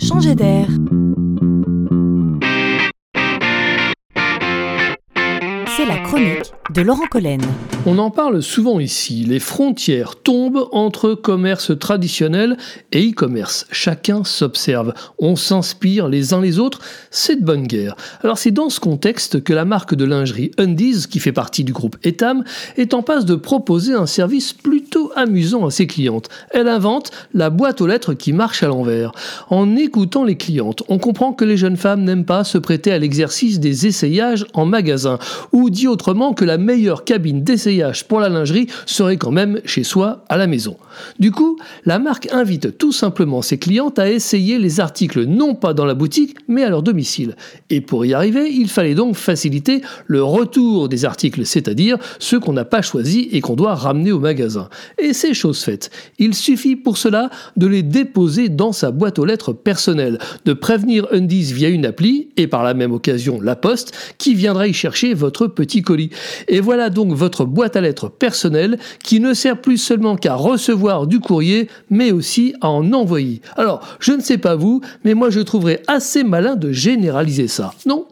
changer d'air. C'est la chronique de Laurent Collen. On en parle souvent ici, les frontières tombent entre commerce traditionnel et e-commerce. Chacun s'observe, on s'inspire les uns les autres, c'est de bonne guerre. Alors c'est dans ce contexte que la marque de lingerie Undies, qui fait partie du groupe Etam, est en passe de proposer un service plutôt amusant à ses clientes. Elle invente la boîte aux lettres qui marche à l'envers. En écoutant les clientes, on comprend que les jeunes femmes n'aiment pas se prêter à l'exercice des essayages en magasin, ou dit autrement que la meilleure cabine d'essayage pour la lingerie serait quand même chez soi à la maison. Du coup, la marque invite tout simplement ses clientes à essayer les articles non pas dans la boutique mais à leur domicile. Et pour y arriver, il fallait donc faciliter le retour des articles, c'est-à-dire ceux qu'on n'a pas choisis et qu'on doit ramener au magasin. Et c'est chose faite. Il suffit pour cela de les déposer dans sa boîte aux lettres personnelle, de prévenir Undies via une appli et par la même occasion la poste qui viendra y chercher votre petit colis. Et voilà donc votre boîte à lettres personnelle qui ne sert plus seulement qu'à recevoir du courrier, mais aussi à en envoyer. Alors, je ne sais pas vous, mais moi je trouverais assez malin de généraliser ça, non?